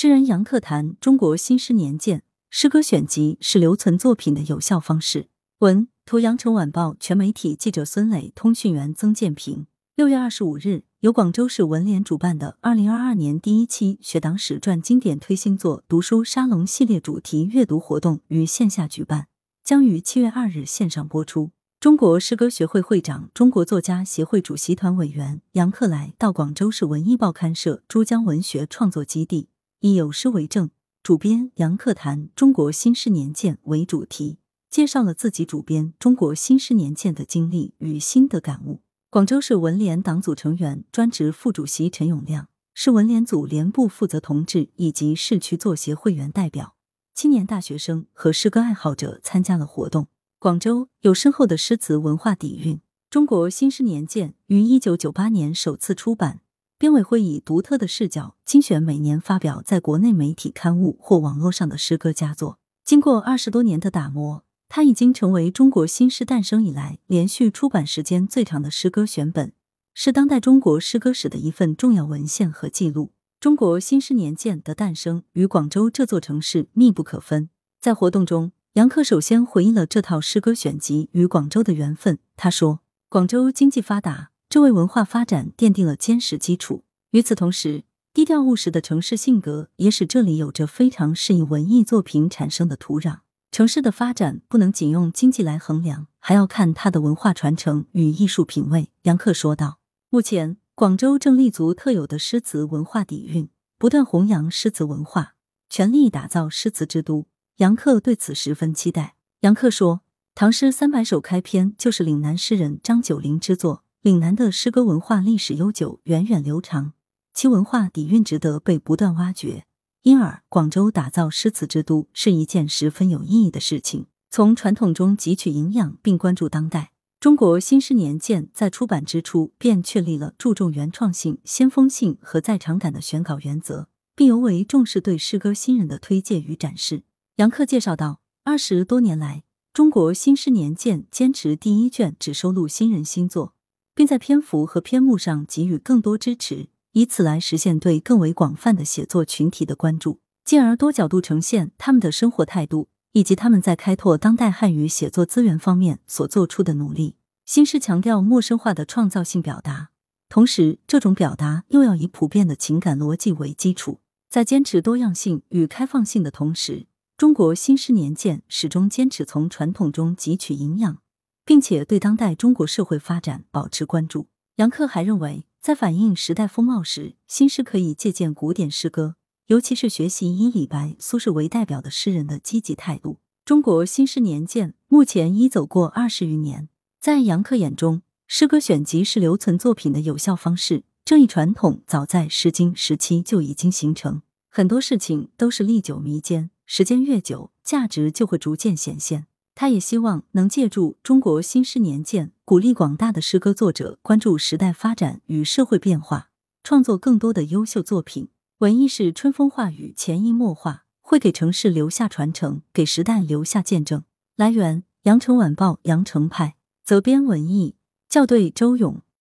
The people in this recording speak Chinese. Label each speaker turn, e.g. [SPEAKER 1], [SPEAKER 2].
[SPEAKER 1] 诗人杨克谈《中国新诗年鉴》诗歌选集是留存作品的有效方式。文图：羊城晚报全媒体记者孙磊，通讯员曾建平。六月二十五日，由广州市文联主办的二零二二年第一期学党史传经典推新作读书沙龙系列主题阅读活动于线下举办，将于七月二日线上播出。中国诗歌学会会长、中国作家协会主席团委员杨克来到广州市文艺报刊社珠江文学创作基地，以有诗为证，主编杨克谈《中国新诗年鉴》为主题，介绍了自己主编《中国新诗年鉴》的经历与心得感悟。广州市文联党组成员、专职副主席陈永亮，市文联组联部负责同志以及市区作协会员代表、青年大学生和诗歌爱好者参加了活动。广州有深厚的诗词文化底蕴，《中国新诗年鉴》于一九九八年首次出版，编委会以独特的视角精选每年发表在国内媒体刊物或网络上的诗歌佳作。经过二十多年的打磨。它已经成为中国新诗诞生以来连续出版时间最长的诗歌选本，是当代中国诗歌史的一份重要文献和记录。中国新诗年鉴的诞生与广州这座城市密不可分。在活动中，杨克首先回忆了这套诗歌选集与广州的缘分。他说：“广州经济发达，这为文化发展奠定了坚实基础。与此同时，低调务实的城市性格也使这里有着非常适应文艺作品产生的土壤。”城市的发展不能仅用经济来衡量，还要看它的文化传承与艺术品味。杨克说道：“目前，广州正立足特有的诗词文化底蕴，不断弘扬诗词文化，全力打造诗词之都。”杨克对此十分期待。杨克说：“唐诗三百首开篇就是岭南诗人张九龄之作，岭南的诗歌文化历史悠久、源远流长，其文化底蕴值得被不断挖掘。”因而，广州打造诗词之都是一件十分有意义的事情。从传统中汲取营养，并关注当代。中国新诗年鉴在出版之初便确立了注重原创性、先锋性和在场感的选稿原则，并尤为重视对诗歌新人的推介与展示。杨克介绍道：二十多年来，中国新诗年鉴坚持第一卷只收录新人新作，并在篇幅和篇目上给予更多支持。以此来实现对更为广泛的写作群体的关注，进而多角度呈现他们的生活态度以及他们在开拓当代汉语写作资源方面所做出的努力。新诗强调陌生化的创造性表达，同时这种表达又要以普遍的情感逻辑为基础。在坚持多样性与开放性的同时，中国新诗年鉴始终坚持从传统中汲取营养，并且对当代中国社会发展保持关注。杨克还认为。在反映时代风貌时，新诗可以借鉴古典诗歌，尤其是学习以李白、苏轼为代表的诗人的积极态度。中国新诗年鉴目前已走过二十余年，在杨克眼中，诗歌选集是留存作品的有效方式。这一传统早在《诗经》时期就已经形成。很多事情都是历久弥坚，时间越久，价值就会逐渐显现。他也希望能借助中国新诗年鉴，鼓励广大的诗歌作者关注时代发展与社会变化，创作更多的优秀作品。文艺是春风化雨，潜移默化，会给城市留下传承，给时代留下见证。来源：羊城晚报羊城派，责编：文艺，校对：周勇。